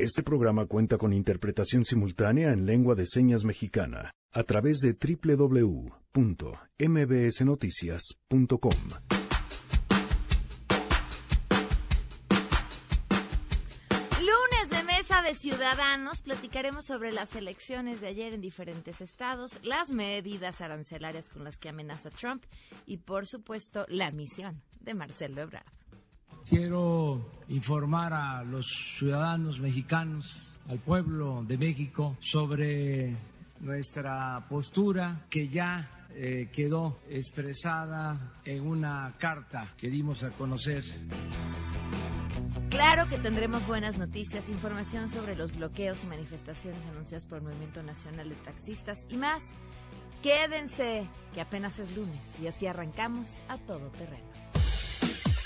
Este programa cuenta con interpretación simultánea en lengua de señas mexicana a través de www.mbsnoticias.com. Lunes de Mesa de Ciudadanos platicaremos sobre las elecciones de ayer en diferentes estados, las medidas arancelarias con las que amenaza Trump y, por supuesto, la misión de Marcelo Ebrard. Quiero informar a los ciudadanos mexicanos, al pueblo de México, sobre nuestra postura que ya eh, quedó expresada en una carta que dimos a conocer. Claro que tendremos buenas noticias, información sobre los bloqueos y manifestaciones anunciadas por el Movimiento Nacional de Taxistas y más. Quédense, que apenas es lunes y así arrancamos a todo terreno.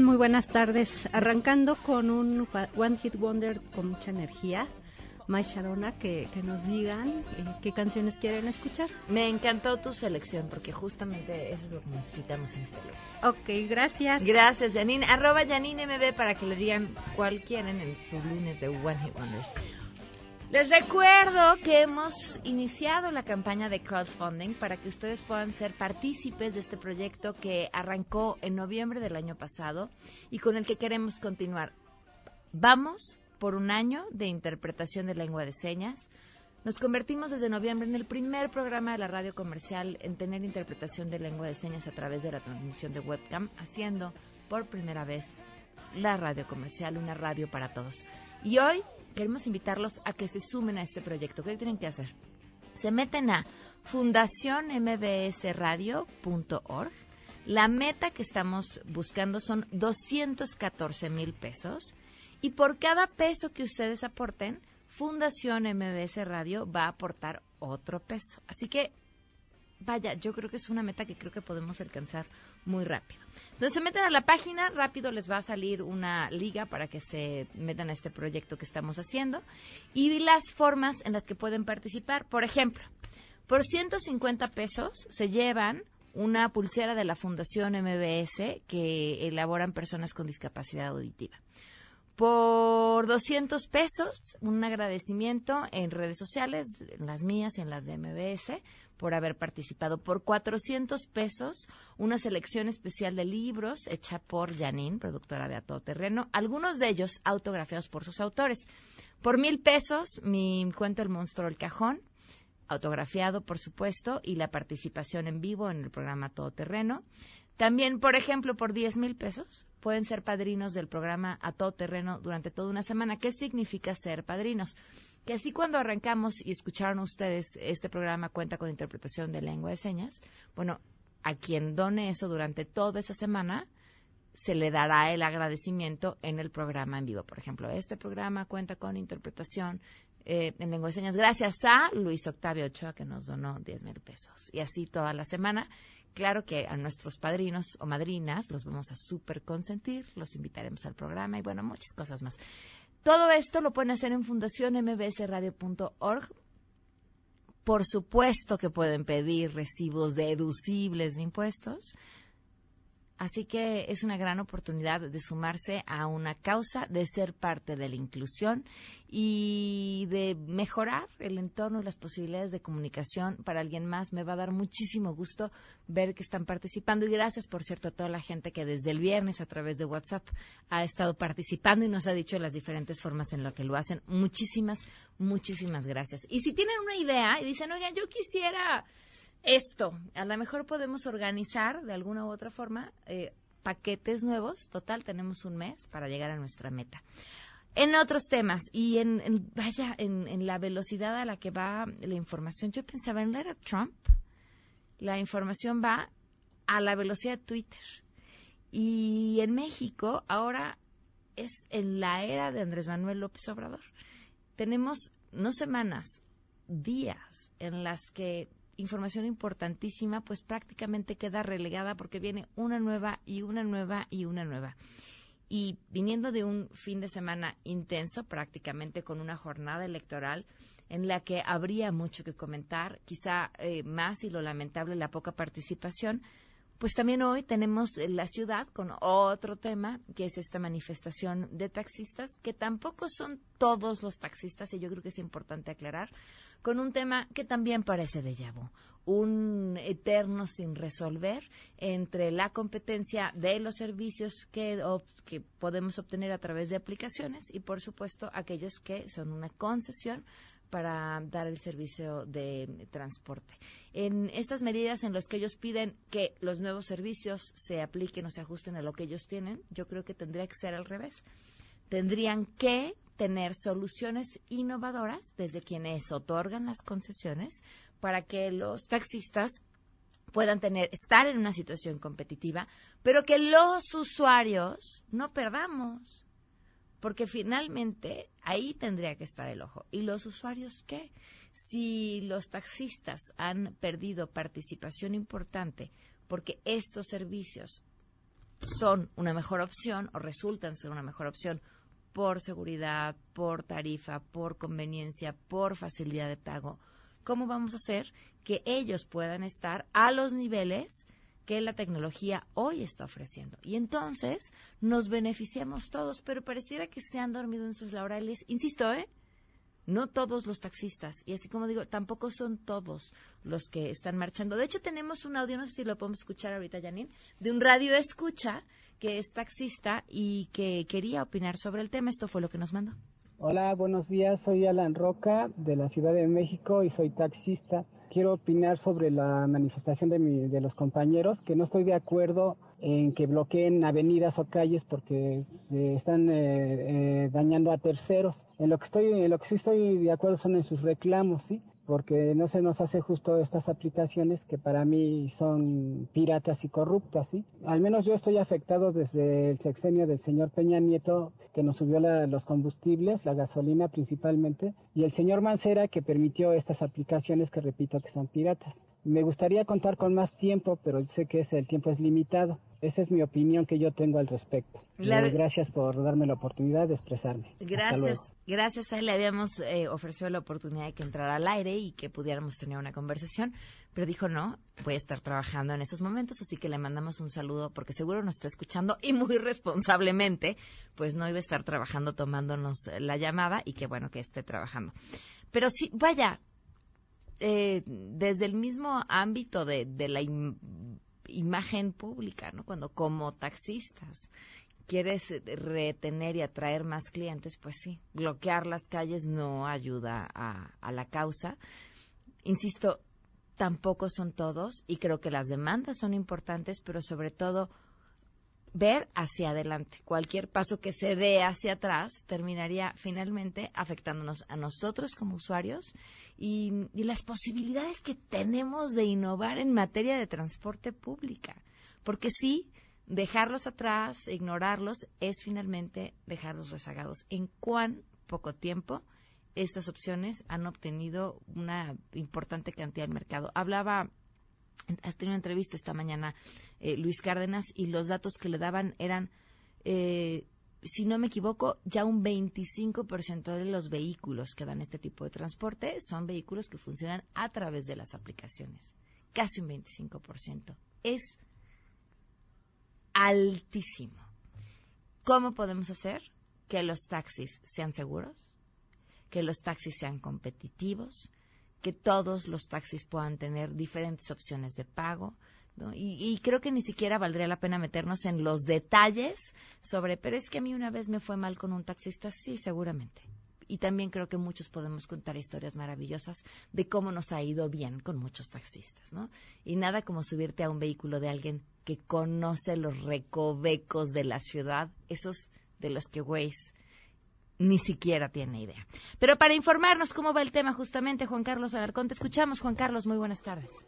Muy buenas tardes. Arrancando con un One Hit Wonder con mucha energía. Mai Sharona, que, que nos digan eh, qué canciones quieren escuchar. Me encantó tu selección porque justamente eso es lo que necesitamos en este lunes. Ok, gracias. Gracias, Janine. Arroba Janine MB para que le digan cuál quieren en su lunes de One Hit Wonders. Les recuerdo que hemos iniciado la campaña de crowdfunding para que ustedes puedan ser partícipes de este proyecto que arrancó en noviembre del año pasado y con el que queremos continuar. Vamos por un año de interpretación de lengua de señas. Nos convertimos desde noviembre en el primer programa de la radio comercial en tener interpretación de lengua de señas a través de la transmisión de webcam, haciendo por primera vez la radio comercial, una radio para todos. Y hoy queremos invitarlos a que se sumen a este proyecto. ¿Qué tienen que hacer? Se meten a fundacionmbsradio.org. La meta que estamos buscando son 214 mil pesos. Y por cada peso que ustedes aporten, Fundación MBS Radio va a aportar otro peso. Así que, vaya, yo creo que es una meta que creo que podemos alcanzar muy rápido. Entonces se meten a la página, rápido les va a salir una liga para que se metan a este proyecto que estamos haciendo y las formas en las que pueden participar. Por ejemplo, por 150 pesos se llevan una pulsera de la Fundación MBS que elaboran personas con discapacidad auditiva. Por 200 pesos, un agradecimiento en redes sociales, en las mías y en las de MBS, por haber participado. Por 400 pesos, una selección especial de libros hecha por Janine, productora de A Todo Terreno, algunos de ellos autografiados por sus autores. Por mil pesos, mi cuento El monstruo del cajón, autografiado, por supuesto, y la participación en vivo en el programa Todo Terreno. También, por ejemplo, por 10 mil pesos pueden ser padrinos del programa A Todo Terreno durante toda una semana. ¿Qué significa ser padrinos? Que así cuando arrancamos y escucharon ustedes este programa cuenta con interpretación de lengua de señas, bueno, a quien done eso durante toda esa semana, se le dará el agradecimiento en el programa en vivo. Por ejemplo, este programa cuenta con interpretación eh, en lengua de señas gracias a Luis Octavio Ochoa que nos donó 10 mil pesos. Y así toda la semana. Claro que a nuestros padrinos o madrinas los vamos a súper consentir, los invitaremos al programa y bueno, muchas cosas más. Todo esto lo pueden hacer en fundacionmbsradio.org. Por supuesto que pueden pedir recibos deducibles de impuestos. Así que es una gran oportunidad de sumarse a una causa, de ser parte de la inclusión y de mejorar el entorno y las posibilidades de comunicación para alguien más. Me va a dar muchísimo gusto ver que están participando y gracias, por cierto, a toda la gente que desde el viernes a través de WhatsApp ha estado participando y nos ha dicho las diferentes formas en las que lo hacen. Muchísimas, muchísimas gracias. Y si tienen una idea y dicen, oigan, yo quisiera esto. A lo mejor podemos organizar de alguna u otra forma eh, paquetes nuevos. Total, tenemos un mes para llegar a nuestra meta. En otros temas y en, vaya, en, en la velocidad a la que va la información, yo pensaba en la era Trump, la información va a la velocidad de Twitter. Y en México ahora es en la era de Andrés Manuel López Obrador. tenemos no semanas, días en las que información importantísima pues prácticamente queda relegada porque viene una nueva y una nueva y una nueva. Y viniendo de un fin de semana intenso, prácticamente con una jornada electoral en la que habría mucho que comentar, quizá eh, más y lo lamentable la poca participación, pues también hoy tenemos la ciudad con otro tema, que es esta manifestación de taxistas, que tampoco son todos los taxistas, y yo creo que es importante aclarar, con un tema que también parece de llavo, un eterno sin resolver entre la competencia de los servicios que, que podemos obtener a través de aplicaciones y, por supuesto, aquellos que son una concesión para dar el servicio de transporte. En estas medidas en las que ellos piden que los nuevos servicios se apliquen o se ajusten a lo que ellos tienen, yo creo que tendría que ser al revés. Tendrían que tener soluciones innovadoras desde quienes otorgan las concesiones para que los taxistas puedan tener estar en una situación competitiva, pero que los usuarios no perdamos porque finalmente ahí tendría que estar el ojo. ¿Y los usuarios qué? Si los taxistas han perdido participación importante porque estos servicios son una mejor opción o resultan ser una mejor opción por seguridad, por tarifa, por conveniencia, por facilidad de pago, ¿cómo vamos a hacer que ellos puedan estar a los niveles que la tecnología hoy está ofreciendo. Y entonces nos beneficiamos todos, pero pareciera que se han dormido en sus laureles. Insisto, ¿eh? No todos los taxistas. Y así como digo, tampoco son todos los que están marchando. De hecho, tenemos un audio, no sé si lo podemos escuchar ahorita, Janine, de un radio escucha que es taxista y que quería opinar sobre el tema. Esto fue lo que nos mandó. Hola, buenos días. Soy Alan Roca de la Ciudad de México y soy taxista quiero opinar sobre la manifestación de, mi, de los compañeros, que no estoy de acuerdo en que bloqueen avenidas o calles porque se están eh, eh, dañando a terceros. En lo que estoy, en lo que sí estoy de acuerdo son en sus reclamos, sí, porque no se nos hace justo estas aplicaciones que para mí son piratas y corruptas, ¿sí? Al menos yo estoy afectado desde el sexenio del señor Peña Nieto, que nos subió los combustibles, la gasolina principalmente, y el señor Mancera, que permitió estas aplicaciones que repito que son piratas. Me gustaría contar con más tiempo, pero sé que el tiempo es limitado. Esa es mi opinión que yo tengo al respecto. Eh, gracias por darme la oportunidad de expresarme. Gracias, gracias a él le habíamos eh, ofrecido la oportunidad de que entrara al aire y que pudiéramos tener una conversación, pero dijo no, voy a estar trabajando en esos momentos, así que le mandamos un saludo porque seguro nos está escuchando y muy responsablemente, pues no iba a estar trabajando tomándonos la llamada y que bueno que esté trabajando. Pero sí, vaya, eh, desde el mismo ámbito de, de la imagen pública, ¿no? Cuando como taxistas quieres retener y atraer más clientes, pues sí, bloquear las calles no ayuda a, a la causa. Insisto, tampoco son todos y creo que las demandas son importantes, pero sobre todo ver hacia adelante. Cualquier paso que se dé hacia atrás terminaría finalmente afectándonos a nosotros como usuarios y, las posibilidades que tenemos de innovar en materia de transporte pública. Porque sí, dejarlos atrás, ignorarlos, es finalmente dejarlos rezagados. ¿En cuán poco tiempo estas opciones han obtenido una importante cantidad del mercado? Hablaba ha tenido una entrevista esta mañana eh, Luis Cárdenas y los datos que le daban eran, eh, si no me equivoco, ya un 25% de los vehículos que dan este tipo de transporte son vehículos que funcionan a través de las aplicaciones. Casi un 25%. Es altísimo. ¿Cómo podemos hacer que los taxis sean seguros? Que los taxis sean competitivos, que todos los taxis puedan tener diferentes opciones de pago. Y, creo que ni siquiera valdría la pena meternos en los detalles sobre, pero es que a mí una vez me fue mal con un taxista, sí, seguramente. Y también creo que muchos podemos contar historias maravillosas de cómo nos ha ido bien con muchos taxistas, ¿no? Y nada como subirte a un vehículo de alguien que conoce los recovecos de la ciudad, esos de los que Waze ni siquiera tiene idea. Pero para informarnos cómo va el tema justamente, Juan Carlos Alarcón, te escuchamos. Juan Carlos, muy buenas tardes.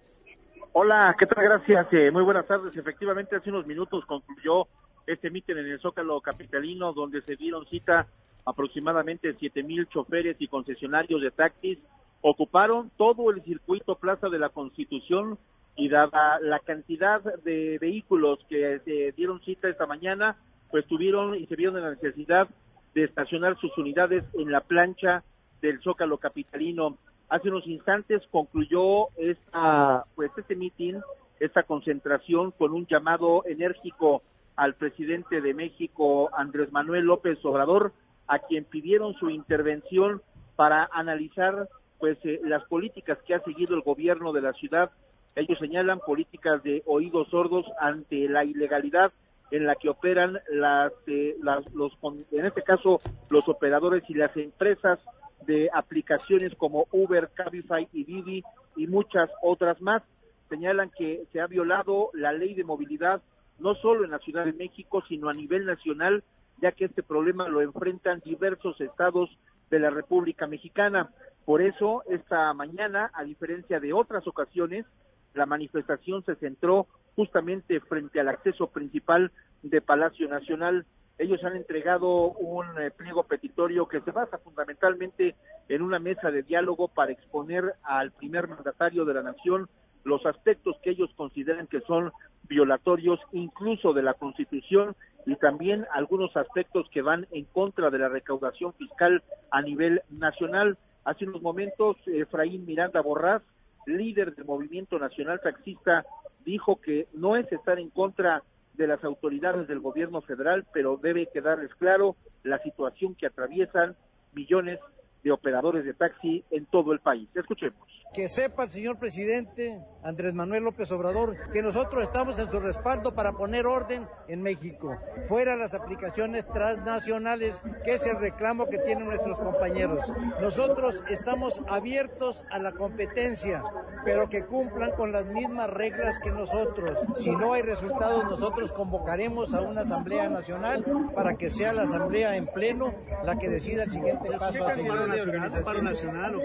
Hola, ¿qué tal? Gracias. Eh, muy buenas tardes. Efectivamente, hace unos minutos concluyó este mitin en el Zócalo Capitalino, donde se dieron cita aproximadamente siete mil choferes y concesionarios de taxis ocuparon todo el circuito Plaza de la Constitución y dada la cantidad de vehículos que se dieron cita esta mañana, pues tuvieron y se vieron en la necesidad de estacionar sus unidades en la plancha del Zócalo capitalino. Hace unos instantes concluyó esta pues este mitin, esta concentración con un llamado enérgico al presidente de México Andrés Manuel López Obrador, a quien pidieron su intervención para analizar pues eh, las políticas que ha seguido el gobierno de la ciudad. Ellos señalan políticas de oídos sordos ante la ilegalidad en la que operan las, eh, los en este caso los operadores y las empresas de aplicaciones como Uber, Cabify y Didi y muchas otras más. Señalan que se ha violado la ley de movilidad no solo en la Ciudad de México, sino a nivel nacional, ya que este problema lo enfrentan diversos estados de la República Mexicana. Por eso, esta mañana, a diferencia de otras ocasiones, la manifestación se centró justamente frente al acceso principal de Palacio Nacional. Ellos han entregado un eh, pliego petitorio que se basa fundamentalmente en una mesa de diálogo para exponer al primer mandatario de la nación los aspectos que ellos consideran que son violatorios incluso de la Constitución y también algunos aspectos que van en contra de la recaudación fiscal a nivel nacional. Hace unos momentos, Efraín Miranda Borrás, líder del Movimiento Nacional Taxista, dijo que no es estar en contra de las autoridades del gobierno federal, pero debe quedarles claro la situación que atraviesan millones de operadores de taxi en todo el país. Escuchemos que sepa el señor presidente Andrés Manuel López Obrador que nosotros estamos en su respaldo para poner orden en México, fuera las aplicaciones transnacionales, que es el reclamo que tienen nuestros compañeros. Nosotros estamos abiertos a la competencia, pero que cumplan con las mismas reglas que nosotros. Si no hay resultados, nosotros convocaremos a una Asamblea Nacional para que sea la Asamblea en pleno la que decida el siguiente paso a seguir.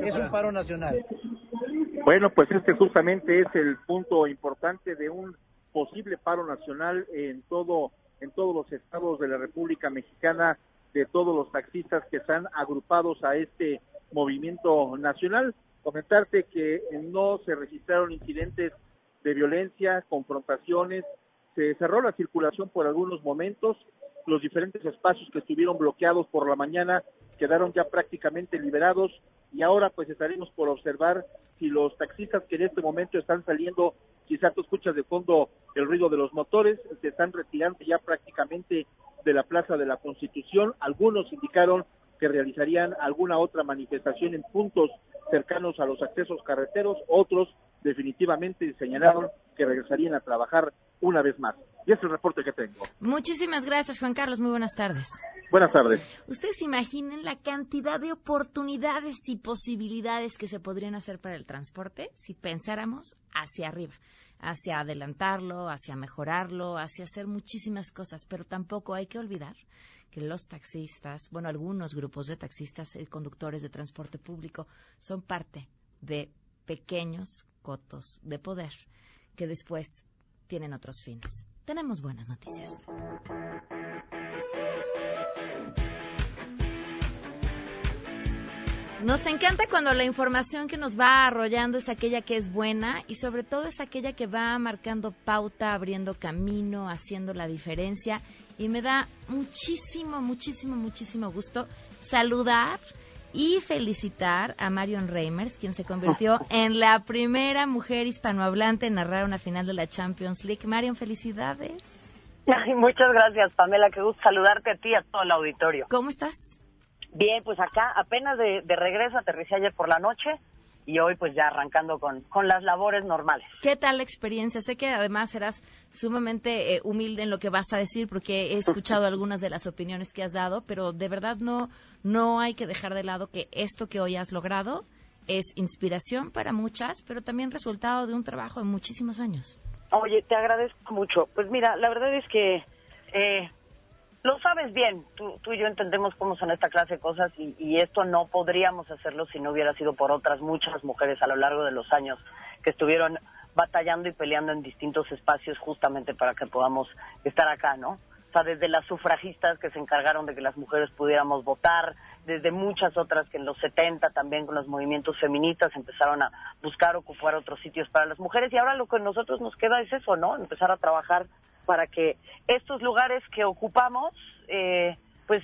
Es un paro nacional. Bueno, pues este justamente es el punto importante de un posible paro nacional en todo en todos los estados de la República Mexicana de todos los taxistas que están agrupados a este movimiento nacional. Comentarte que no se registraron incidentes de violencia, confrontaciones, se cerró la circulación por algunos momentos, los diferentes espacios que estuvieron bloqueados por la mañana quedaron ya prácticamente liberados y ahora pues estaremos por observar si los taxistas que en este momento están saliendo, quizás tú escuchas de fondo el ruido de los motores, se están retirando ya prácticamente de la Plaza de la Constitución. Algunos indicaron que realizarían alguna otra manifestación en puntos cercanos a los accesos carreteros, otros definitivamente señalaron que regresarían a trabajar una vez más. Y es el reporte que tengo. Muchísimas gracias, Juan Carlos. Muy buenas tardes. Buenas tardes. Ustedes imaginen la cantidad de oportunidades y posibilidades que se podrían hacer para el transporte si pensáramos hacia arriba, hacia adelantarlo, hacia mejorarlo, hacia hacer muchísimas cosas, pero tampoco hay que olvidar que los taxistas, bueno, algunos grupos de taxistas y conductores de transporte público son parte de pequeños cotos de poder que después tienen otros fines. Tenemos buenas noticias. Nos encanta cuando la información que nos va arrollando es aquella que es buena y sobre todo es aquella que va marcando pauta, abriendo camino, haciendo la diferencia. Y me da muchísimo, muchísimo, muchísimo gusto saludar y felicitar a Marion Reimers, quien se convirtió en la primera mujer hispanohablante en narrar una final de la Champions League. Marion, felicidades. muchas gracias, Pamela. Qué gusto saludarte a ti y a todo el auditorio. ¿Cómo estás? Bien, pues acá apenas de, de regreso, aterricé ayer por la noche y hoy pues ya arrancando con, con las labores normales. ¿Qué tal la experiencia? Sé que además serás sumamente eh, humilde en lo que vas a decir porque he escuchado algunas de las opiniones que has dado, pero de verdad no, no hay que dejar de lado que esto que hoy has logrado es inspiración para muchas, pero también resultado de un trabajo de muchísimos años. Oye, te agradezco mucho. Pues mira, la verdad es que eh, lo sabes bien, tú, tú, y yo entendemos cómo son esta clase de cosas y, esto no podríamos hacerlo si no hubiera sido por otras muchas mujeres a lo largo de los años que estuvieron batallando y peleando en distintos espacios justamente para que podamos estar acá, ¿no? o sea, desde las sufragistas que se encargaron de que las mujeres pudiéramos votar, desde muchas otras que en los 70 también con los movimientos feministas empezaron a buscar ocupar otros sitios para las mujeres y ahora lo que a nosotros nos queda es eso, ¿no? Empezar a trabajar para que estos lugares que ocupamos, eh, pues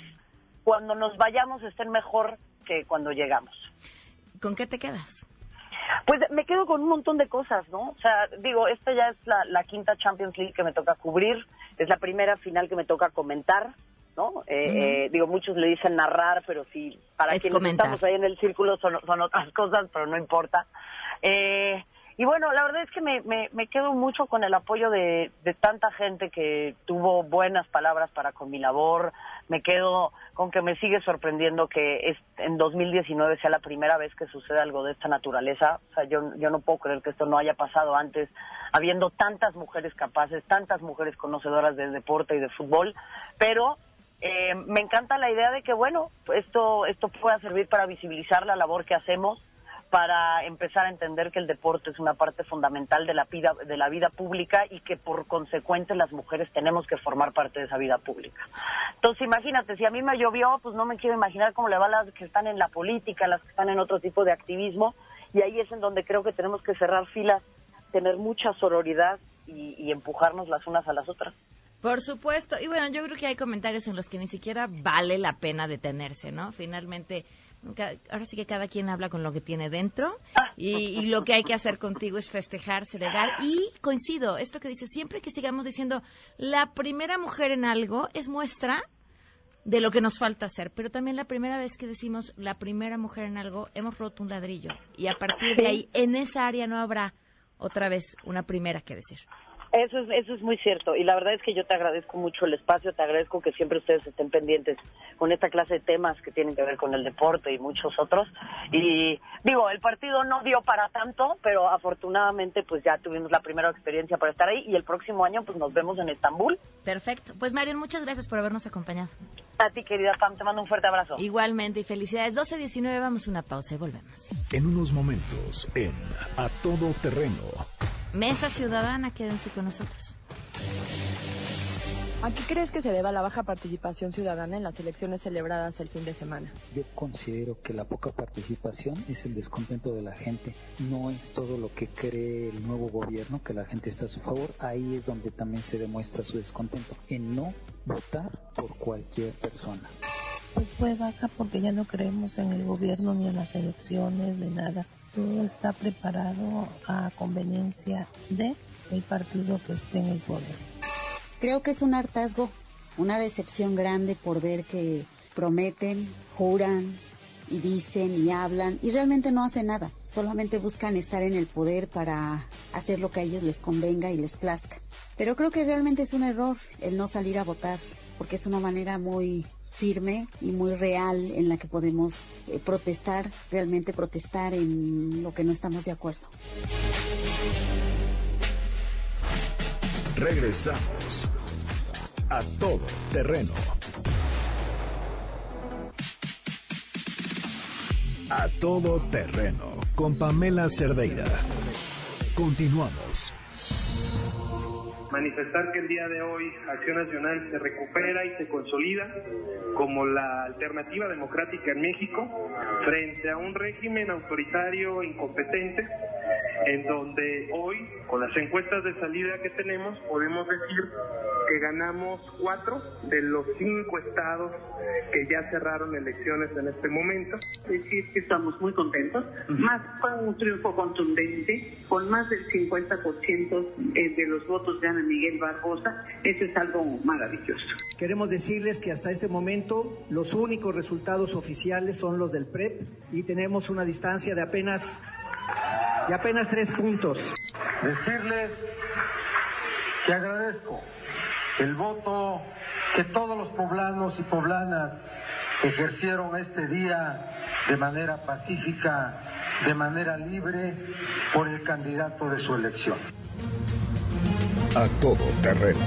cuando nos vayamos estén mejor que cuando llegamos. ¿Con qué te quedas? Pues me quedo con un montón de cosas, ¿no? O sea, digo, esta ya es la, la quinta Champions League que me toca cubrir, es la primera final que me toca comentar, ¿no? Eh, eh, digo, muchos le dicen narrar, pero sí, para quienes estamos ahí en el círculo son, son otras cosas, pero no importa. Eh, y bueno, la verdad es que me, me, me quedo mucho con el apoyo de, de, tanta gente que tuvo buenas palabras para con mi labor. Me quedo con que me sigue sorprendiendo que es, en 2019 sea la primera vez que sucede algo de esta naturaleza. O sea, yo, yo no puedo creer que esto no haya pasado antes, habiendo tantas mujeres capaces, tantas mujeres conocedoras del deporte y de fútbol. Pero eh, me encanta la idea de que, bueno, esto, esto pueda servir para visibilizar la labor que hacemos para empezar a entender que el deporte es una parte fundamental de la vida de la vida pública y que por consecuente las mujeres tenemos que formar parte de esa vida pública. Entonces, imagínate, si a mí me llovió, pues no me quiero imaginar cómo le va a las que están en la política, las que están en otro tipo de activismo, y ahí es en donde creo que tenemos que cerrar filas, tener mucha sororidad y, y empujarnos las unas a las otras. Por supuesto. Y bueno, yo creo que hay comentarios en los que ni siquiera vale la pena detenerse, ¿no? Finalmente, ahora sí que cada quien habla con lo que tiene dentro y, lo que hay que hacer contigo es festejar, celebrar. Y coincido, esto que dice, siempre que sigamos diciendo la primera mujer en algo es muestra de lo que nos falta hacer, pero también la primera vez que decimos la primera mujer en algo, hemos roto un ladrillo. Y a partir de ahí en esa área no habrá otra vez una primera que decir. Eso es, eso es muy cierto y la verdad es que yo te agradezco mucho el espacio, te agradezco que siempre ustedes estén pendientes con esta clase de temas que tienen que ver con el deporte y muchos otros. Y digo, el partido no dio para tanto, pero afortunadamente pues ya tuvimos la primera experiencia para estar ahí y el próximo año pues nos vemos en Estambul. Perfecto. Pues Marion, muchas gracias por habernos acompañado. A ti querida Pam, te mando un fuerte abrazo. Igualmente y felicidades. 12.19, vamos a una pausa y volvemos. En unos momentos en A Todo Terreno Mesa Ciudadana, quédense con nosotros. ¿A qué crees que se deba la baja participación ciudadana en las elecciones celebradas el fin de semana? Yo considero que la poca participación es el descontento de la gente, no es todo lo que cree el nuevo gobierno, que la gente está a su favor, ahí es donde también se demuestra su descontento, en no votar por cualquier persona. Pues fue baja porque ya no creemos en el gobierno ni en las elecciones, ni nada todo está preparado a conveniencia de el partido que esté en el poder. Creo que es un hartazgo, una decepción grande por ver que prometen, juran y dicen y hablan y realmente no hacen nada, solamente buscan estar en el poder para hacer lo que a ellos les convenga y les plazca. Pero creo que realmente es un error el no salir a votar, porque es una manera muy firme y muy real en la que podemos eh, protestar, realmente protestar en lo que no estamos de acuerdo. Regresamos a todo terreno. A todo terreno con Pamela Cerdeira. Continuamos manifestar que el día de hoy Acción Nacional se recupera y se consolida como la alternativa democrática en México frente a un régimen autoritario incompetente en donde hoy, con las encuestas de salida que tenemos, podemos decir que ganamos cuatro de los cinco estados que ya cerraron elecciones en este momento. Decir que estamos muy contentos, más con un triunfo contundente, con más del 50% eh, de los votos de Ana Miguel Barbosa, eso es algo maravilloso. Queremos decirles que hasta este momento los únicos resultados oficiales son los del PREP y tenemos una distancia de apenas de apenas tres puntos. Decirles que agradezco el voto que todos los poblanos y poblanas ejercieron este día de manera pacífica, de manera libre, por el candidato de su elección. A todo terreno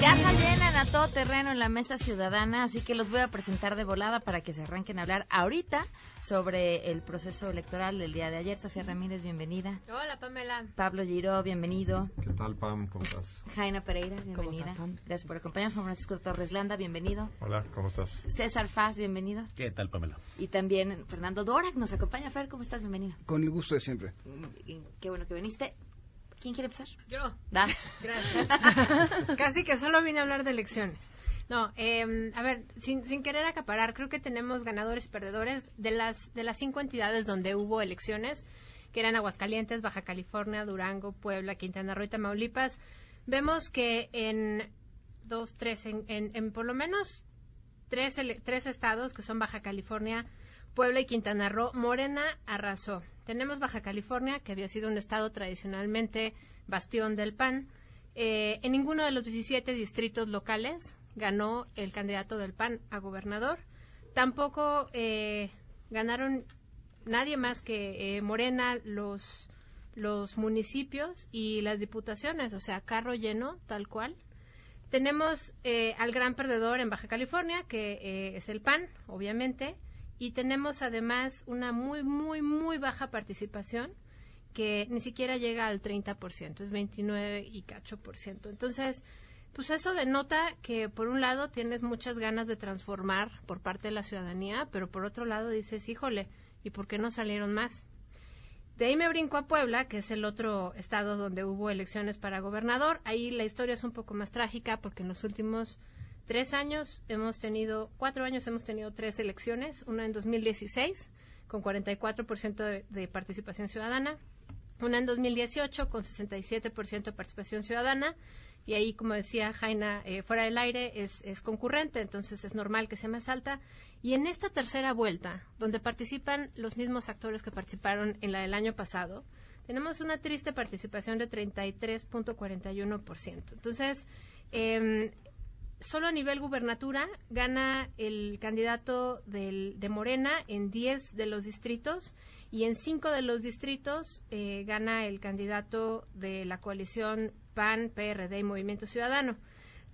Casa llena a todo terreno en la mesa ciudadana, así que los voy a presentar de volada para que se arranquen a hablar ahorita sobre el proceso electoral del día de ayer. Sofía Ramírez, bienvenida. Hola, Pamela. Pablo Giró, bienvenido. ¿Qué tal, Pam? ¿Cómo estás? Jaina Pereira, bienvenida. Gracias por acompañarnos. Juan Francisco Torres Landa, bienvenido. Hola, ¿cómo estás? César Faz, bienvenido. ¿Qué tal, Pamela? Y también Fernando Dorak nos acompaña. Fer, ¿cómo estás? Bienvenido. Con el gusto de siempre. Qué bueno que viniste. ¿Quién quiere empezar? Yo. Vas. Gracias. Casi que solo vine a hablar de elecciones. No, eh, a ver, sin, sin querer acaparar, creo que tenemos ganadores y perdedores de las, de las cinco entidades donde hubo elecciones, que eran Aguascalientes, Baja California, Durango, Puebla, Quintana Roo y Tamaulipas. Vemos que en dos, tres, en, en, en por lo menos tres, tres estados, que son Baja California, Puebla y Quintana Roo, Morena arrasó. Tenemos Baja California, que había sido un estado tradicionalmente bastión del PAN. Eh, en ninguno de los 17 distritos locales ganó el candidato del PAN a gobernador. Tampoco eh, ganaron nadie más que eh, Morena los, los municipios y las diputaciones, o sea, carro lleno, tal cual. Tenemos eh, al gran perdedor en Baja California, que eh, es el PAN, obviamente, y tenemos además una muy, muy, muy baja participación que ni siquiera llega al 30%, es 29 y cacho por ciento. Entonces, pues eso denota que por un lado tienes muchas ganas de transformar por parte de la ciudadanía, pero por otro lado dices, híjole, ¿y por qué no salieron más? De ahí me brinco a Puebla, que es el otro estado donde hubo elecciones para gobernador. Ahí la historia es un poco más trágica porque en los últimos tres años hemos tenido, cuatro años hemos tenido tres elecciones, una en 2016 con 44% de, de participación ciudadana, una en 2018 con 67% de participación ciudadana y ahí, como decía Jaina, eh, fuera del aire es, es concurrente, entonces es normal que sea más alta. Y en esta tercera vuelta, donde participan los mismos actores que participaron en la del año pasado, tenemos una triste participación de 33.41%. Entonces, eh, solo a nivel gubernatura gana el candidato de Morena en 10 de los distritos y en 5 de los distritos eh, gana el candidato de la coalición PAN, PRD y Movimiento Ciudadano.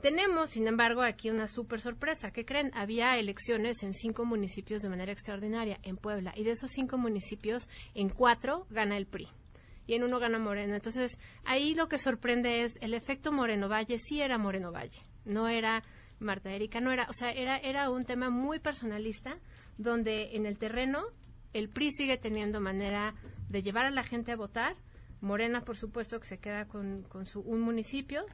Tenemos, sin embargo, aquí una súper sorpresa. ¿Qué creen? Había elecciones en cinco municipios de manera extraordinaria en Puebla y de esos cinco municipios, en cuatro gana el PRI y en uno gana Moreno. Entonces, ahí lo que sorprende es el efecto Moreno Valle, sí era Moreno Valle, no era Marta Erika, no era, o sea, era, era un tema muy personalista, donde en el terreno el PRI sigue teniendo manera de llevar a la gente a votar, Morena, por supuesto, que se queda con, con su, un municipio,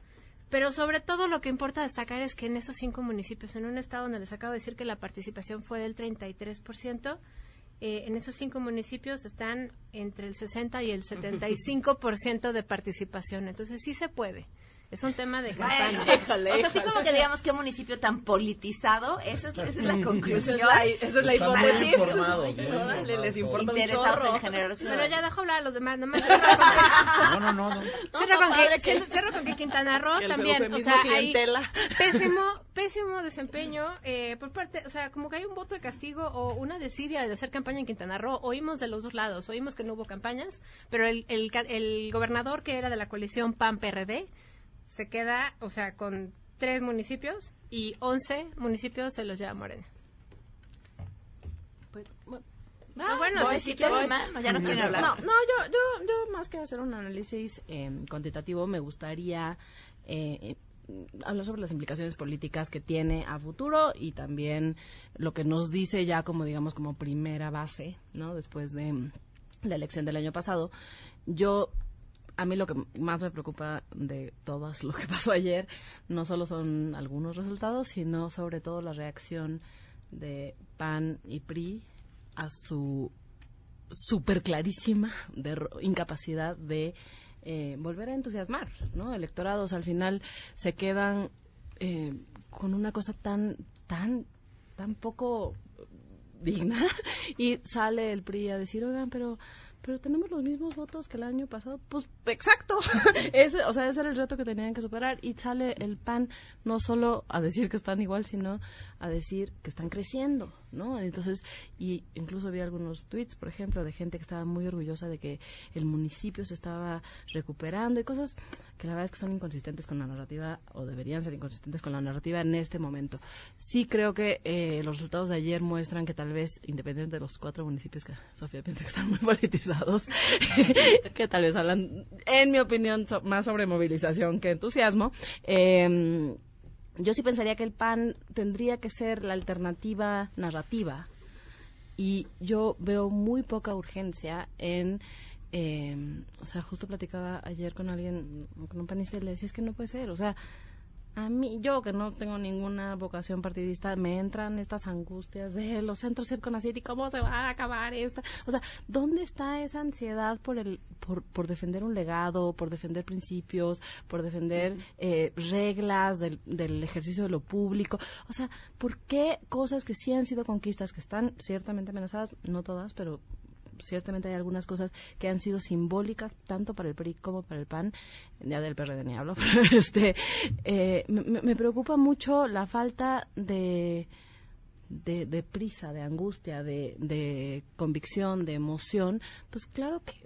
pero sobre todo lo que importa destacar es que en esos cinco municipios, en un estado donde les acabo de decir que la participación fue del 33%, eh, en esos cinco municipios están entre el 60 y el 75% de participación. Entonces sí se puede. Es un tema de campaña. o sea, así como que digamos qué municipio tan politizado, esa es, esa es la conclusión. Esa es la, esa es la Están muy hipótesis. informados, les importa un Interesados en generación. Pero ya dejo hablar a los demás, nomás cierro con No, no, no. no. Cierro con que, cierro- cierro con que Quintana Roo Que también, o sea, hay pésimo, pésimo desempeño eh, por parte, o sea, como que hay un voto de castigo o una desidia de hacer campaña en Quintana Roo. Oímos de los dos lados, oímos que no hubo campañas, pero el, el gobernador que era de la coalición PAN-PRD se queda, o sea, con tres municipios y 11 municipios se los lleva Morena. Pues, bueno, Ah, bueno, voy, sí, si sí, quieren no, ya no quieren hablar. No, no, yo, yo, yo más que hacer un análisis eh, cuantitativo, me gustaría eh, eh, hablar sobre las implicaciones políticas que tiene a futuro y también lo que nos dice ya como, digamos, como primera base, ¿no? Después de mm, la elección del año pasado. Yo a mí lo que más me preocupa de todo lo que pasó ayer no solo son algunos resultados, sino sobre todo la reacción de PAN y PRI a su súper clarísima derro- incapacidad de eh, volver a entusiasmar, ¿no? Electorados al final se quedan eh, con una cosa tan, tan, tan poco digna y sale el PRI a decir, oigan, pero pero tenemos los mismos votos que el año pasado. Pues exacto. ese, o sea, ese era el reto que tenían que superar. Y sale el PAN no solo a decir que están igual, sino a decir que están creciendo, ¿no? Entonces, y incluso vi algunos tweets, por ejemplo, de gente que estaba muy orgullosa de que el municipio se estaba recuperando y cosas que la verdad es que son inconsistentes con la narrativa o deberían ser inconsistentes con la narrativa en este momento. Sí creo que eh, los resultados de ayer muestran que tal vez, independiente de los cuatro municipios que Sofía piensa que están muy politizados, que tal vez hablan, en mi opinión, más sobre movilización que entusiasmo, eh, yo sí pensaría que el PAN tendría que ser la alternativa narrativa. Y yo veo muy poca urgencia en eh, o sea justo platicaba ayer con alguien con un panista y le decía es que no puede ser o sea a mí, yo que no tengo ninguna vocación partidista, me entran estas angustias de los centros y cómo se va a acabar esta. O sea, ¿dónde está esa ansiedad por el, por, por defender un legado, por defender principios, por defender eh, reglas del, del ejercicio de lo público? O sea, ¿por qué cosas que sí han sido conquistas, que están ciertamente amenazadas, no todas, pero ciertamente hay algunas cosas que han sido simbólicas tanto para el PRI como para el PAN, ya del PRD ni hablo, pero este, eh, me, preocupa mucho la falta de, de, prisa, de angustia, de, de, convicción, de emoción, pues claro que,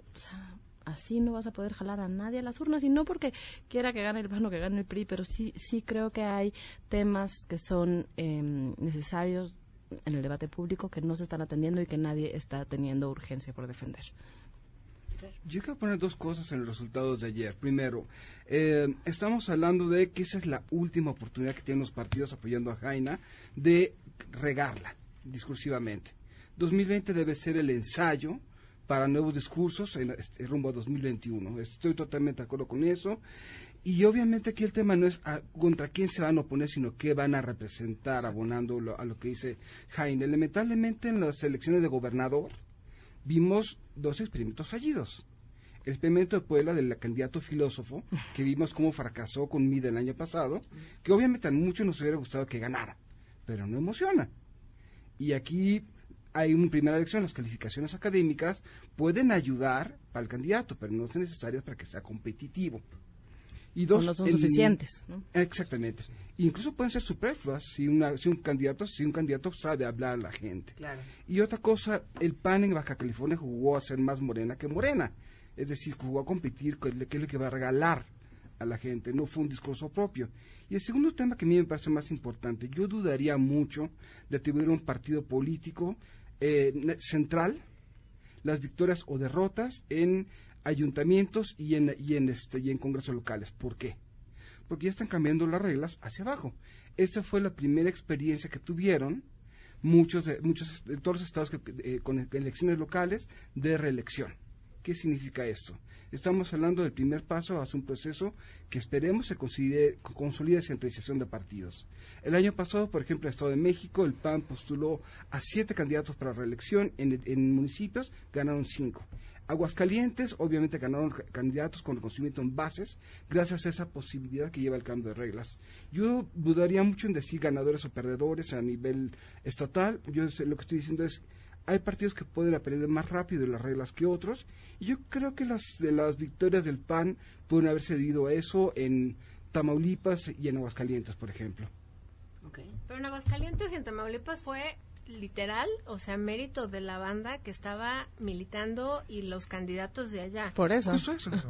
así no vas a poder jalar a nadie a las urnas y no porque quiera que gane el PAN o que gane el PRI, pero sí, sí creo que hay temas que son em, necesarios en el debate público que no se están atendiendo y que nadie está teniendo urgencia por defender. Yo quiero poner dos cosas en los resultados de ayer. Primero, eh, estamos hablando de que esa es la última oportunidad que tienen los partidos apoyando a Jaina de regarla discursivamente. 2020 debe ser el ensayo para nuevos discursos en, este, rumbo a 2021. Estoy totalmente de acuerdo con eso. Y obviamente aquí el tema no es contra quién se van a oponer, sino qué van a representar, abonando a lo que dice Jaime. Lamentablemente en las elecciones de gobernador vimos dos experimentos fallidos. El experimento de Puebla del candidato filósofo, que vimos cómo fracasó con MIDA el año pasado, que obviamente a muchos nos hubiera gustado que ganara, pero no emociona. Y aquí hay una primera elección, las calificaciones académicas pueden ayudar al candidato, pero no son necesarias para que sea competitivo. Y dos, no son suficientes. Exactamente. Incluso pueden ser superfluas si, una, si un candidato si un candidato sabe hablar a la gente. Y otra cosa, el PAN en Baja California jugó a ser más morena que morena. Es decir, jugó a competir con qué es lo que va a regalar a la gente. No fue un discurso propio. Y el segundo tema que a mí me parece más importante, yo dudaría mucho de atribuir a un partido político eh, central las victorias o derrotas en ayuntamientos y en, y en, este, y en congresos locales. ¿Por qué? Porque ya están cambiando las reglas hacia abajo. Esta fue la primera experiencia que tuvieron muchos de, muchos de todos los estados que, eh, con elecciones locales de reelección. ¿Qué significa esto? Estamos hablando del primer paso hacia un proceso que esperemos se consolide, consolide centralización de partidos. El año pasado, por ejemplo, en el Estado de México, el PAN postuló a siete candidatos para reelección en, en municipios, ganaron cinco. Aguascalientes, obviamente ganaron candidatos con reconocimiento en bases, gracias a esa posibilidad que lleva el cambio de reglas. Yo dudaría mucho en decir ganadores o perdedores a nivel estatal. Yo lo que estoy diciendo es, hay partidos que pueden aprender más rápido las reglas que otros, y yo creo que las, de las victorias del PAN pueden haberse debido a eso en Tamaulipas y en Aguascalientes, por ejemplo. Pero en Aguascalientes y en Tamaulipas fue literal, o sea, mérito de la banda que estaba militando y los candidatos de allá. Por eso.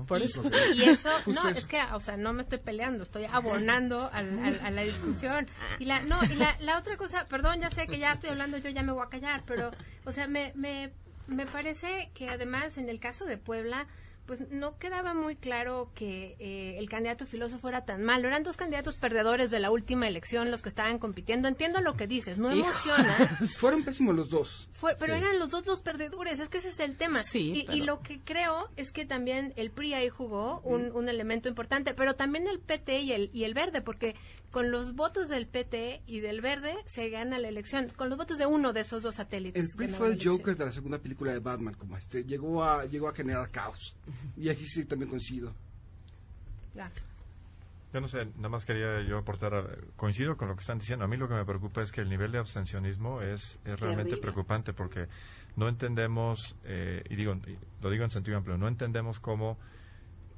Por eso. Y, eso, no, es que, o sea, no me estoy peleando, estoy abonando a la discusión. Y la, no, y la, la otra cosa, perdón, ya sé que ya estoy hablando, yo ya me voy a callar, pero, o sea, me, me, me parece que además en el caso de Puebla, pues no quedaba muy claro que eh, el candidato filósofo era tan malo. Eran dos candidatos perdedores de la última elección los que estaban compitiendo. Entiendo lo que dices, no emociona. Fueron pésimos los dos. pero eran los dos los perdedores, es que ese es el tema. y, y, lo que creo es que también el PRI ahí jugó un, un elemento importante, pero también el PT y el, y el Verde, porque con los votos del PT y del Verde se gana la elección, con los votos de uno de esos dos satélites. El PRI fue el Joker de la segunda película de Batman, como este, llegó a, llegó a generar caos. Y aquí sí también coincido. Yo no sé, nada más quería yo aportar, coincido con lo que están diciendo. A mí lo que me preocupa es que el nivel de abstencionismo es, es realmente preocupante porque no entendemos, eh, y digo, lo digo en sentido amplio, no entendemos cómo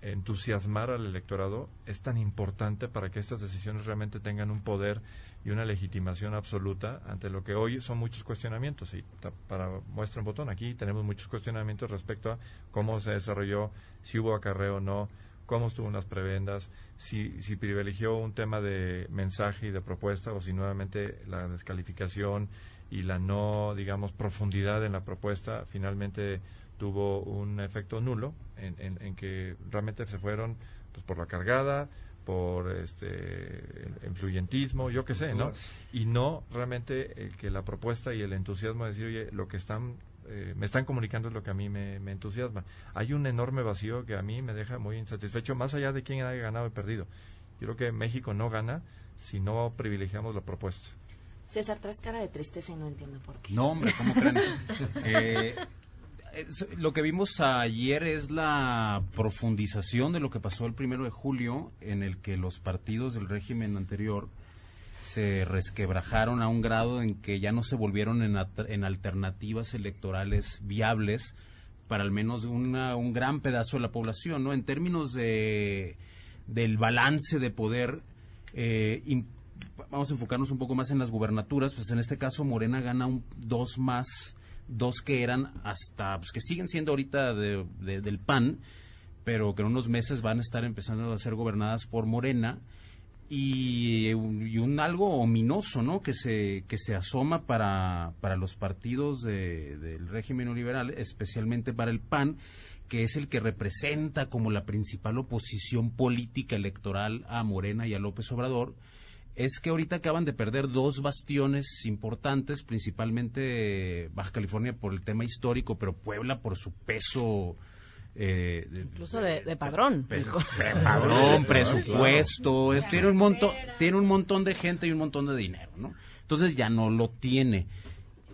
entusiasmar al electorado es tan importante para que estas decisiones realmente tengan un poder y una legitimación absoluta ante lo que hoy son muchos cuestionamientos. Y para muestra un botón, aquí tenemos muchos cuestionamientos respecto a cómo se desarrolló, si hubo acarreo o no, cómo estuvo en las prebendas, si, si privilegió un tema de mensaje y de propuesta o si nuevamente la descalificación y la no, digamos, profundidad en la propuesta finalmente tuvo un efecto nulo en, en, que realmente se fueron pues, por la cargada, por este influyentismo, yo qué sé, ¿no? Y no realmente el que la propuesta y el entusiasmo de decir, oye, lo que están eh, me están comunicando es lo que a mí me, entusiasma. Hay un enorme vacío que a mí me deja muy insatisfecho, más allá de quién haya ganado y perdido. Yo creo que México no gana si no privilegiamos la propuesta. César, traes cara de tristeza y no entiendo por qué. No, hombre, ¿cómo creen? eh, lo que vimos ayer es la profundización de lo que pasó el primero de julio, en el que los partidos del régimen anterior se resquebrajaron a un grado en que ya no se volvieron en, alternativas electorales viables para al menos un gran pedazo de la población, ¿no? En términos de del balance de poder, eh, vamos a enfocarnos un poco más en las gubernaturas, pues en este caso Morena gana un, dos más dos que eran hasta, pues que siguen siendo ahorita del PAN, pero que en unos meses van a estar empezando a ser gobernadas por Morena. Y, un algo ominoso, ¿no? Que se, que se asoma para, para los partidos del régimen liberal, especialmente para el PAN, que es el que representa como la principal oposición política electoral a Morena y a López Obrador, es que ahorita acaban de perder dos bastiones importantes, principalmente Baja California por el tema histórico, pero Puebla por su peso. Eh, Incluso de, padrón. padrón, presupuesto. tiene, un montón, tiene un montón de gente y un montón de dinero, ¿no? Entonces ya no lo tiene.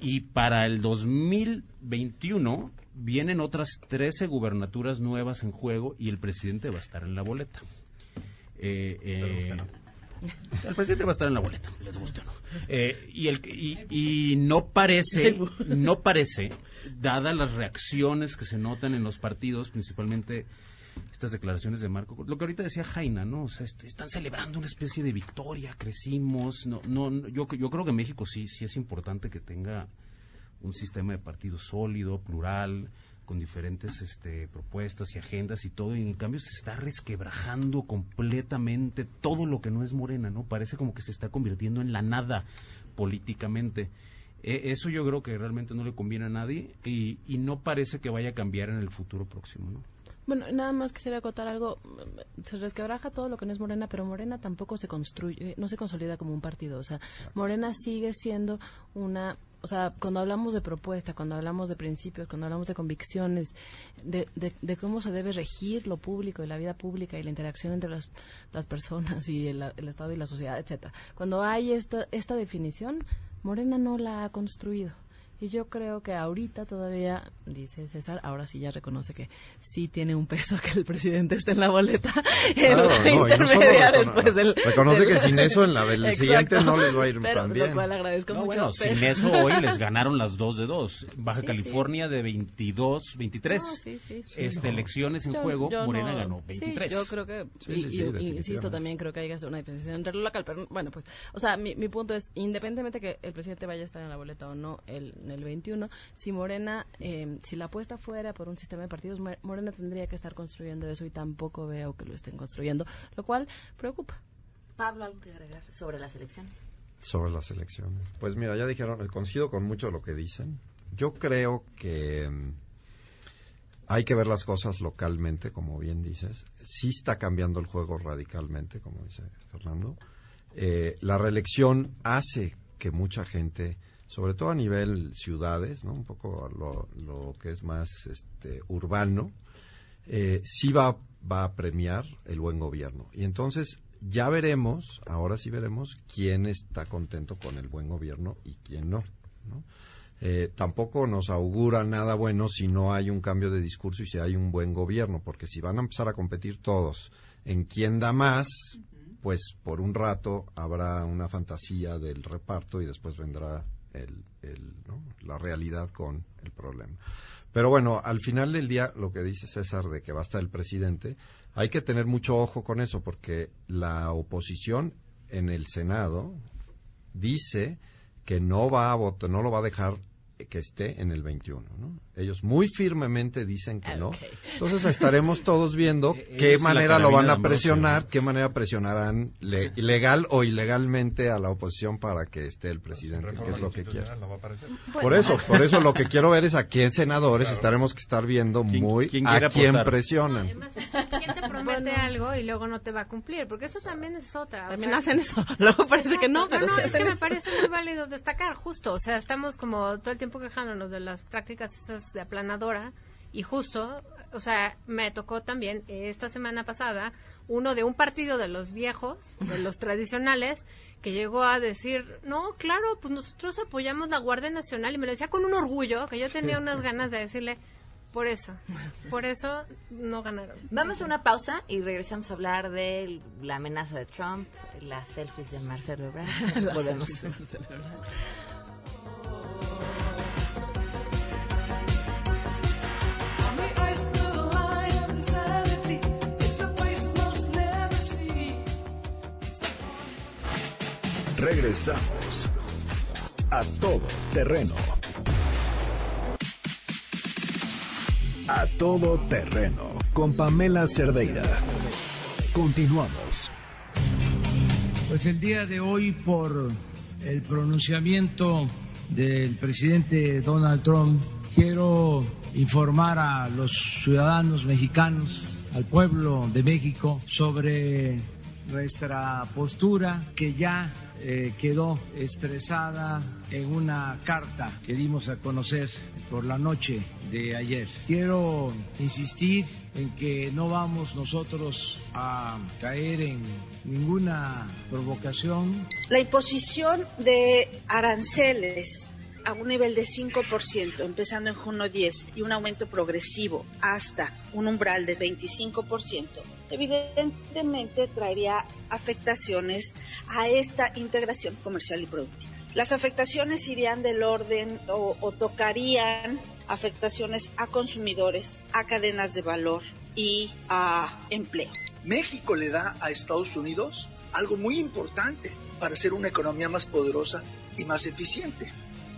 Y para el 2021 vienen otras 13 gubernaturas nuevas en juego y el presidente va a estar en la boleta. Eh, eh, el presidente va a estar en la boleta, les guste o no. Eh, y, el, y, no parece, no parece, dadas las reacciones que se notan en los partidos, principalmente estas declaraciones de Marco, lo que ahorita decía Jaina, ¿no? O sea, están celebrando una especie de victoria, crecimos, no, no, yo, yo creo que México sí, sí es importante que tenga un sistema de partidos sólido, plural, con diferentes este, propuestas y agendas y todo, y en cambio se está resquebrajando completamente todo lo que no es Morena, ¿no? Parece como que se está convirtiendo en la nada políticamente. E, eso yo creo que realmente no le conviene a nadie y, y no parece que vaya a cambiar en el futuro próximo, ¿no? Bueno, nada más quisiera acotar algo. Se resquebraja todo lo que no es Morena, pero Morena tampoco se construye, no se consolida como un partido. O sea, Morena sigue siendo una o sea, cuando hablamos de propuesta, cuando hablamos de principios, cuando hablamos de convicciones, de, cómo se debe regir lo público y la vida pública y la interacción entre las, las personas y el, el, Estado y la sociedad, etcétera. Cuando hay esta, esta definición, Morena no la ha construido. Y yo creo que ahorita todavía, dice César, ahora sí ya reconoce que sí tiene un peso que el presidente esté en la boleta claro, no, del... Reconoce que sin eso en la del siguiente no les va a ir tan bien. Lo cual agradezco mucho. Bueno, sin eso hoy les ganaron las dos de dos. Baja California de 22, 23. este, elecciones en juego, Morena ganó 23. yo creo que, y, insisto, también creo que hay que hacer una diferencia entre lo local. Pero bueno, pues, o sea, mi, mi punto es, independientemente que el presidente vaya a estar en la boleta o no, el en el 21, si Morena, eh, si la apuesta fuera por un sistema de partidos, Morena tendría que estar construyendo eso y tampoco veo que lo estén construyendo, lo cual preocupa. Pablo, ¿algo que agregar sobre las elecciones? Sobre las elecciones. Pues mira, ya dijeron, coincido con mucho de lo que dicen. Yo creo que mm, hay que ver las cosas localmente, como bien dices. Sí está cambiando el juego radicalmente, como dice Fernando. Eh, la reelección hace que mucha gente sobre todo a nivel ciudades, ¿no? un poco lo, lo que es más este, urbano, eh, sí va, va a premiar el buen gobierno. Y entonces ya veremos, ahora sí veremos quién está contento con el buen gobierno y quién no. ¿no? Eh, tampoco nos augura nada bueno si no hay un cambio de discurso y si hay un buen gobierno, porque si van a empezar a competir todos en quién da más, pues por un rato habrá una fantasía del reparto y después vendrá el, la realidad con el problema. Pero bueno, al final del día, lo que dice César de que va a estar el presidente, hay que tener mucho ojo con eso, porque la oposición en el Senado dice que no va a votar, no lo va a dejar que esté en el 21, ¿no? Ellos muy firmemente dicen que no. Entonces estaremos todos viendo qué manera lo van a presionar, ¿no? qué manera presionarán le- legal o ilegalmente a la oposición para que esté el presidente, que es lo que quiere. No va a aparecer. Por eso, por eso lo que quiero ver es a quién senadores estaremos que estar viendo muy quién a quién apostar? presionan. Además, ¿quién te promete algo y luego no te va a cumplir? Porque eso también es otra. o También sea- hacen eso. Luego parece que no, pero sí es hacen que me parece muy válido destacar, justo. O sea, estamos como todo el tiempo quejándonos de las prácticas estas de aplanadora y justo, o sea, me tocó también eh, esta semana pasada uno de un partido de los viejos, de los tradicionales, que llegó a decir, no, claro, pues nosotros apoyamos la Guardia Nacional y me lo decía con un orgullo que yo tenía unas ganas de decirle, por eso, por eso no ganaron. Vamos a una pausa y regresamos a hablar de la amenaza de Trump, las selfies de Marcelo Ebrard. Las Volvemos. Regresamos a todo terreno. A todo terreno con Pamela Cerdeira. Continuamos. Pues el día de hoy, por el pronunciamiento del presidente Donald Trump, quiero informar a los ciudadanos mexicanos, al pueblo de México, sobre nuestra postura que ya eh, quedó expresada en una carta que dimos a conocer por la noche de ayer. Quiero insistir en que no vamos nosotros a caer en ninguna provocación La imposición de aranceles a un nivel de 5%, empezando en junio 10, y un aumento progresivo hasta un umbral de 25%, evidentemente traería afectaciones a esta integración comercial y productiva. Las afectaciones irían del orden o, tocarían afectaciones a consumidores, a cadenas de valor y a empleo. México le da a Estados Unidos algo muy importante para ser una economía más poderosa y más eficiente.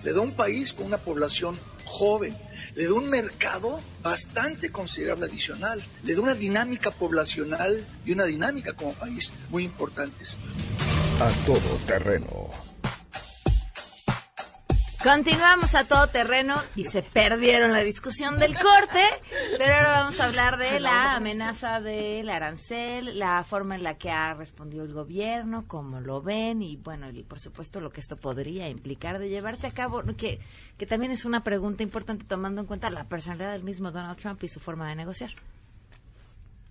Le da un país con una población joven, le da un mercado bastante considerable adicional, le da una dinámica poblacional y una dinámica como país muy importantes. A todo terreno. Continuamos a todo terreno y se perdieron la discusión del corte, pero ahora vamos a hablar de la amenaza del arancel, la forma en la que ha respondido el gobierno, cómo lo ven y bueno, y por supuesto lo que esto podría implicar de llevarse a cabo, que, que también es una pregunta importante tomando en cuenta la personalidad del mismo Donald Trump y su forma de negociar.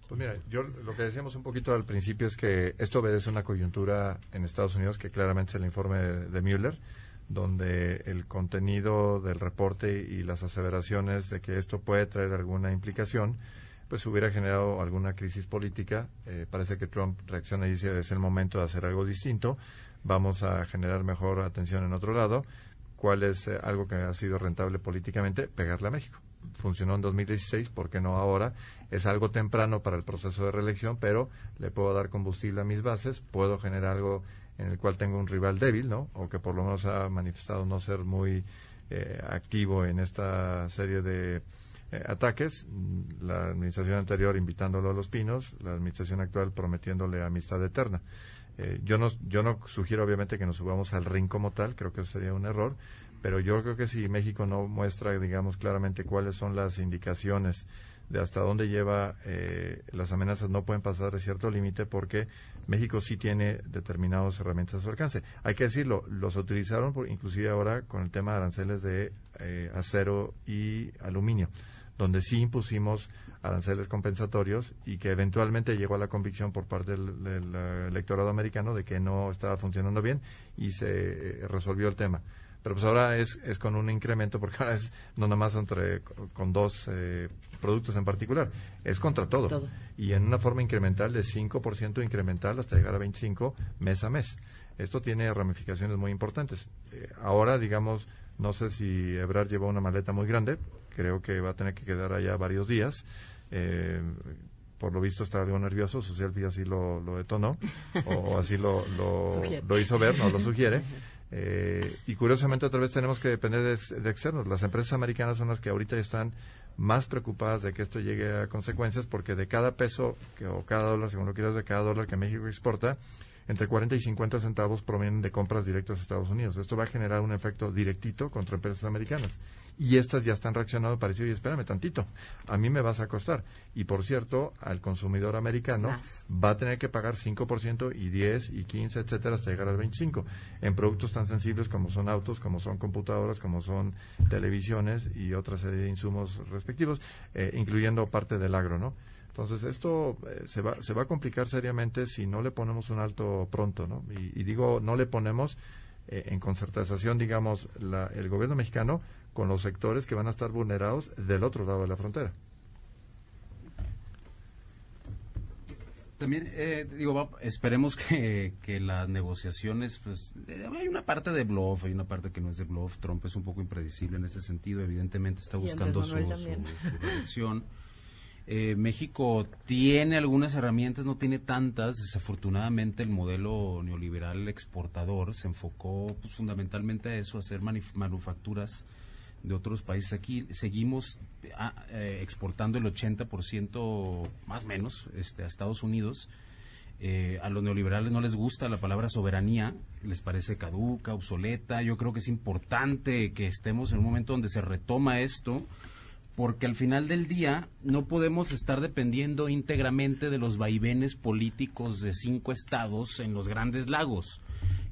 Pues mira, yo lo que decíamos un poquito al principio es que esto obedece una coyuntura en Estados Unidos que claramente es el informe de Mueller, donde el contenido del reporte y las aseveraciones de que esto puede traer alguna implicación, pues hubiera generado alguna crisis política. Eh, parece que Trump reacciona y dice es el momento de hacer algo distinto, vamos a generar mejor atención en otro lado. ¿Cuál es eh, algo que ha sido rentable políticamente? Pegarle a México. Funcionó en 2016, ¿por qué no ahora? Es algo temprano para el proceso de reelección, pero le puedo dar combustible a mis bases, puedo generar algo en el cual tengo un rival débil, ¿no? O que por lo menos ha manifestado no ser muy eh, activo en esta serie de eh, ataques. La administración anterior invitándolo a los pinos, la administración actual prometiéndole amistad eterna. Eh, yo no yo no sugiero obviamente que nos subamos al ring como tal, creo que eso sería un error, pero yo creo que si México no muestra, digamos claramente cuáles son las indicaciones de hasta dónde lleva eh, las amenazas no pueden pasar de cierto límite porque México sí tiene determinadas herramientas a su alcance. Hay que decirlo, los utilizaron por, inclusive ahora con el tema de aranceles de eh, acero y aluminio, donde sí impusimos aranceles compensatorios y que eventualmente llegó a la convicción por parte del, uh, electorado americano de que no estaba funcionando bien y se eh, resolvió el tema pero pues ahora es, es con un incremento porque ahora es no nada más entre con dos eh, productos en particular es contra todo. todo. y en una forma incremental de 5% incremental hasta llegar a 25 mes a mes esto tiene ramificaciones muy importantes eh, ahora digamos no sé si Ebrard llevó una maleta muy grande creo que va a tener que quedar allá varios días. Eh, por lo visto está algo nervioso, su selfie así lo, lo detonó, o, así lo, lo, hizo ver, no lo sugiere. Eh, y curiosamente otra vez tenemos que depender de, externos. Las empresas americanas son las que ahorita están más preocupadas de que esto llegue a consecuencias porque de cada peso que, o cada dólar, según lo quieras, de cada dólar que México exporta, entre 40 y 50 centavos provienen de compras directas a Estados Unidos. Esto va a generar un efecto directito contra empresas americanas. Y estas ya están reaccionando para decir, oye, espérame tantito, a mí me vas a costar. Y por cierto, al consumidor americano va a tener que pagar 5% y 10 y 15, etcétera, hasta llegar al 25 en productos tan sensibles como son autos, como son computadoras, como son televisiones y otra serie de insumos respectivos, eh, incluyendo parte del agro, ¿no? Entonces, esto eh, se, va, se va a complicar seriamente si no le ponemos un alto pronto, ¿no? Y, digo, no le ponemos eh, en concertación, digamos, el gobierno mexicano con los sectores que van a estar vulnerados del otro lado de la frontera. También, eh, digo, esperemos que, que, las negociaciones, pues, hay una parte de bluff, hay una parte que no es de bluff. Trump es un poco impredecible en este sentido, evidentemente está buscando su, su, eh, México tiene algunas herramientas, no tiene tantas. Desafortunadamente el modelo neoliberal exportador se enfocó pues, fundamentalmente a eso, a hacer manufacturas de otros países. Aquí seguimos ah, eh, exportando el 80% más o menos este, a Estados Unidos. Eh, a los neoliberales no les gusta la palabra soberanía, les parece caduca, obsoleta. Yo creo que es importante que estemos en un momento donde se retoma esto porque al final del día no podemos estar dependiendo íntegramente de los vaivenes políticos de cinco estados en los grandes lagos.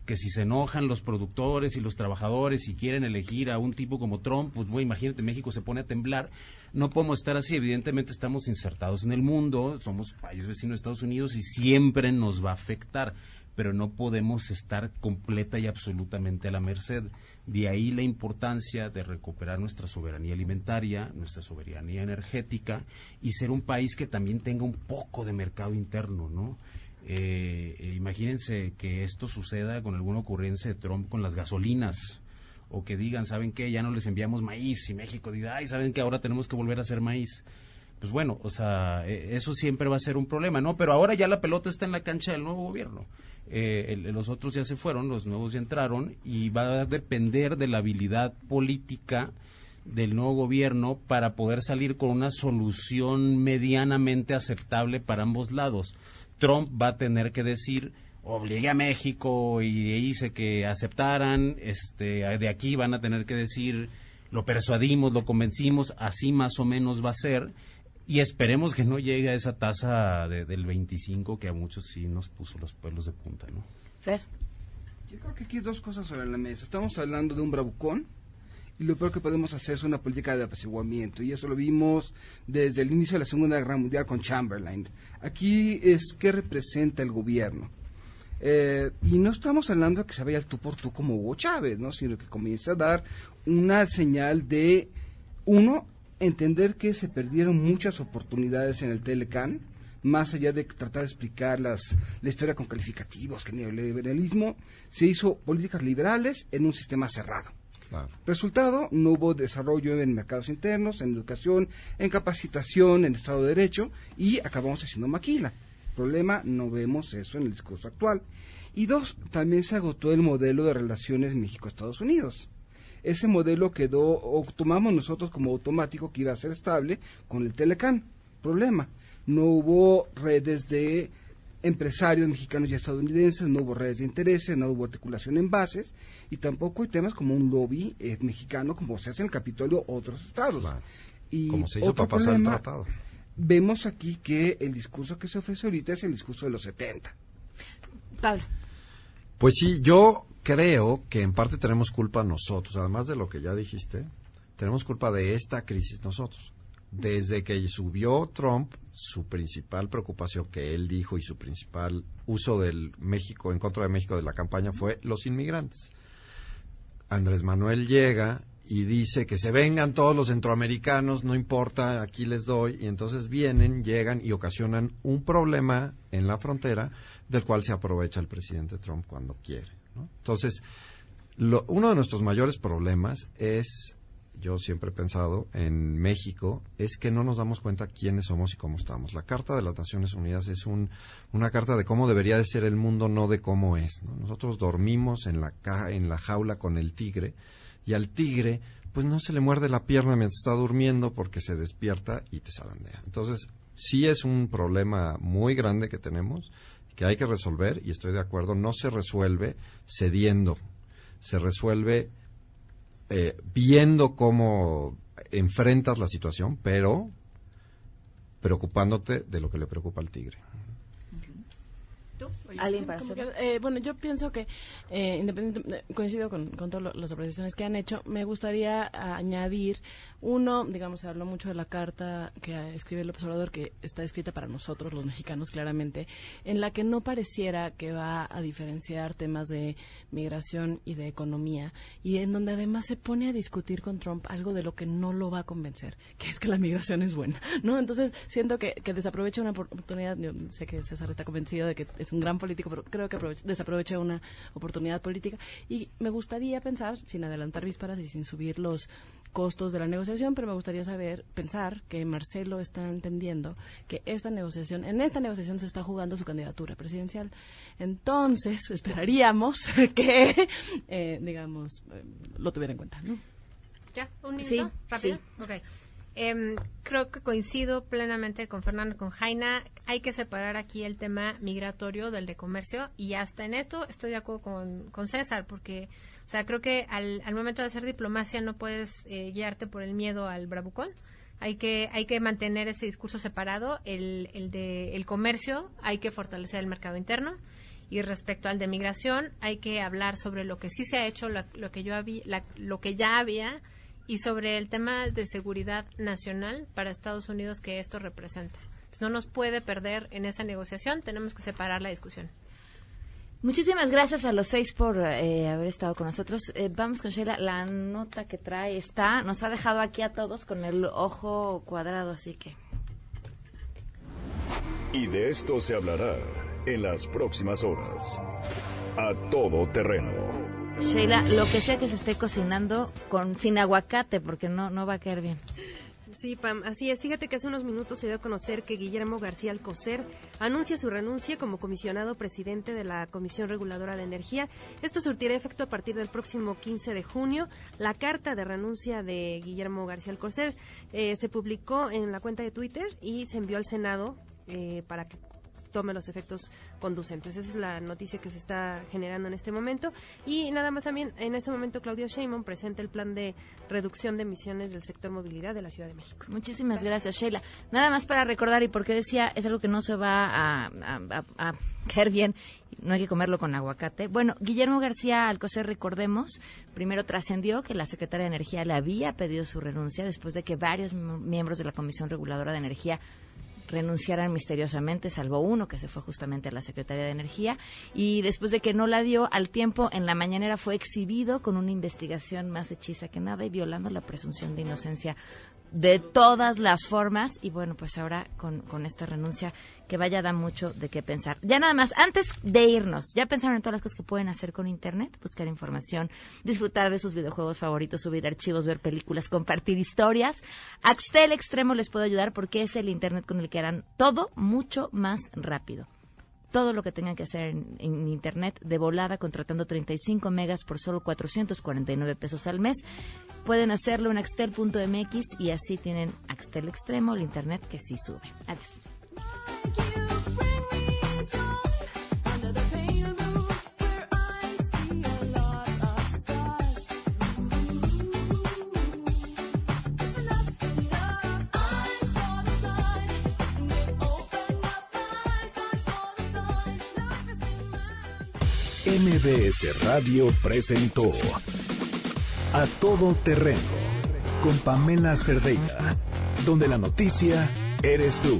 Que si se enojan los productores y los trabajadores y quieren elegir a un tipo como Trump, pues bueno, imagínate, México se pone a temblar. No podemos estar así, evidentemente estamos insertados en el mundo, somos país vecino de Estados Unidos y siempre nos va a afectar, pero no podemos estar completa y absolutamente a la merced. De ahí la importancia de recuperar nuestra soberanía alimentaria, nuestra soberanía energética y ser un país que también tenga un poco de mercado interno, ¿no? Eh, eh, imagínense que esto suceda con alguna ocurrencia de Trump con las gasolinas o que digan, ¿saben qué? Ya no les enviamos maíz y México diga, ay, ¿saben que ahora tenemos que volver a hacer maíz? Pues bueno, o sea, e, eso siempre va a ser un problema, ¿no? Pero ahora ya la pelota está en la cancha del nuevo gobierno. Eh, los otros ya se fueron, los nuevos ya entraron y va a depender de la habilidad política del nuevo gobierno para poder salir con una solución medianamente aceptable para ambos lados. Trump va a tener que decir obligue a México y dice que aceptaran, este, de aquí van a tener que decir lo persuadimos, lo convencimos, así más o menos va a ser y esperemos que no llegue a esa tasa del 25 que a muchos sí nos puso los pueblos de punta, ¿no? Fer. Yo creo que aquí hay dos cosas sobre la mesa. Estamos hablando de un bravucón y lo peor que podemos hacer es una política de apaciguamiento. Y eso lo vimos desde el inicio de la Segunda Guerra Mundial con Chamberlain. Aquí es qué representa el gobierno. Eh, y no estamos hablando de que se vaya tú por tú como Hugo Chávez, ¿no? sino que comienza a dar una señal de, uno, entender que se perdieron muchas oportunidades en el Telecan, más allá de tratar de explicar las, la historia con calificativos, que neoliberalismo, se hizo políticas liberales en un sistema cerrado. Resultado, no hubo desarrollo en mercados internos, en educación, en capacitación, en Estado de Derecho y acabamos haciendo maquila. Problema, no vemos eso en el discurso actual. Y dos, también se agotó el modelo de relaciones México-Estados Unidos ese modelo quedó, o tomamos nosotros como automático que iba a ser estable con el Telecan. Problema, no hubo redes de empresarios mexicanos y estadounidenses, no hubo redes de intereses, no hubo articulación en bases y tampoco hay temas como un lobby eh, mexicano como se hace en el Capitolio otros estados. Y como se hizo para pasar el tratado. Vemos aquí que el discurso que se ofrece ahorita es el discurso de los 70. Pablo. Pues sí, yo creo que en parte tenemos culpa nosotros, además de lo que ya dijiste, tenemos culpa de esta crisis nosotros. Desde que subió Trump, su principal preocupación que él dijo y su principal uso del México en contra de México de la campaña fue los inmigrantes. Andrés Manuel llega y dice que se vengan todos los centroamericanos, no importa, aquí les doy, y entonces vienen, llegan y ocasionan un problema en la frontera del cual se aprovecha el presidente Trump cuando quiere. Entonces, uno de nuestros mayores problemas es yo siempre he pensado en México es que no nos damos cuenta quiénes somos y cómo estamos. La Carta de las Naciones Unidas es un, una carta de cómo debería de ser el mundo, no de cómo es. Nosotros dormimos en la, en la jaula con el tigre y al tigre pues no se le muerde la pierna mientras está durmiendo porque se despierta y te zarandea. Entonces, sí es un problema muy grande que tenemos, que hay que resolver, y estoy de acuerdo, no se resuelve cediendo, se resuelve eh, viendo cómo enfrentas la situación, pero preocupándote de lo que le preocupa al tigre. Eh, bueno, yo pienso que, eh, independientemente, coincido con, todas las apreciaciones que han hecho, me gustaría añadir uno, digamos, se habló mucho de la carta que escribe el observador, que está escrita para nosotros, los mexicanos, claramente, en la que no pareciera que va a diferenciar temas de migración y de economía, y en donde además se pone a discutir con Trump algo de lo que no lo va a convencer, que es que la migración es buena, ¿no? Entonces, siento que, que desaprovecha una oportunidad, yo sé que César está convencido de que es un gran político, pero creo que desaprovecha una oportunidad política. Y me gustaría pensar, sin adelantar vísperas y sin subir los costos de la negociación, pero me gustaría saber, pensar que Marcelo está entendiendo que esta negociación, en esta negociación se está jugando su candidatura presidencial. Entonces, esperaríamos que, eh, digamos, eh, lo tuviera en cuenta, ¿no? ¿Ya? ¿Un minuto? ¿Rápido? Sí. Em, creo que coincido plenamente con Fernando, con Jaina. Hay que separar aquí el tema migratorio del de comercio y hasta en esto estoy de acuerdo con, César porque, o sea, creo que al, momento de hacer diplomacia no puedes eh, guiarte por el miedo al bravucón. Hay que, hay que mantener ese discurso separado. El, el de el comercio hay que fortalecer el mercado interno y respecto al de migración hay que hablar sobre lo que sí se ha hecho, lo, que yo había, lo que ya había y sobre el tema de seguridad nacional para Estados Unidos que esto representa. no nos puede perder en esa negociación, tenemos que separar la discusión. Muchísimas gracias a los seis por eh, haber estado con nosotros. Eh, vamos con Sheila. La nota que trae está, nos ha dejado aquí a todos con el ojo cuadrado, así que. Y de esto se hablará en las próximas horas. A todo terreno Sheila, lo que sea que se esté cocinando con sin aguacate, porque no, no va a caer bien. Sí, Pam, así es. Fíjate que hace unos minutos se dio a conocer que Guillermo García Alcocer anuncia su renuncia como comisionado presidente de la Comisión Reguladora de Energía. Esto surtirá efecto a partir del próximo 15 de junio. La carta de renuncia de Guillermo García Alcocer eh, se publicó en la cuenta de Twitter y se envió al Senado eh, para que tome los efectos conducentes. Esa es la noticia que se está generando en este momento. Y nada más también, en este momento Claudio Sheinbaum presenta el plan de reducción de emisiones del sector movilidad de la Ciudad de México. Muchísimas gracias, Sheila. Nada más para recordar, y porque decía, es algo que no se va a, a, caer bien, no hay que comerlo con aguacate. Bueno, Guillermo García Alcocer, recordemos, primero trascendió que la secretaria de Energía le había pedido su renuncia después de que varios miembros de la Comisión Reguladora de Energía renunciaran misteriosamente, salvo uno que se fue justamente a la Secretaría de Energía, y después de que no la dio al tiempo, en la mañanera fue exhibido con una investigación más hechiza que nada y violando la presunción de inocencia de todas las formas y bueno, pues ahora con, con esta renuncia que vaya da mucho de qué pensar. Ya nada más, antes de irnos, ¿ya pensaron en todas las cosas que pueden hacer con Internet? Buscar información, disfrutar de sus videojuegos favoritos, subir archivos, ver películas, compartir historias. Axtel Extremo les puede ayudar porque es el Internet con el que harán todo mucho más rápido todo lo que tengan que hacer en, Internet de volada, contratando 35 megas por solo 449 pesos al mes. Pueden hacerlo en axtel.mx y así tienen Axtel Extremo, el Internet que sí sube. Adiós. MBS Radio presentó A Todo Terreno con Pamela Cerdeira, donde la noticia eres tú.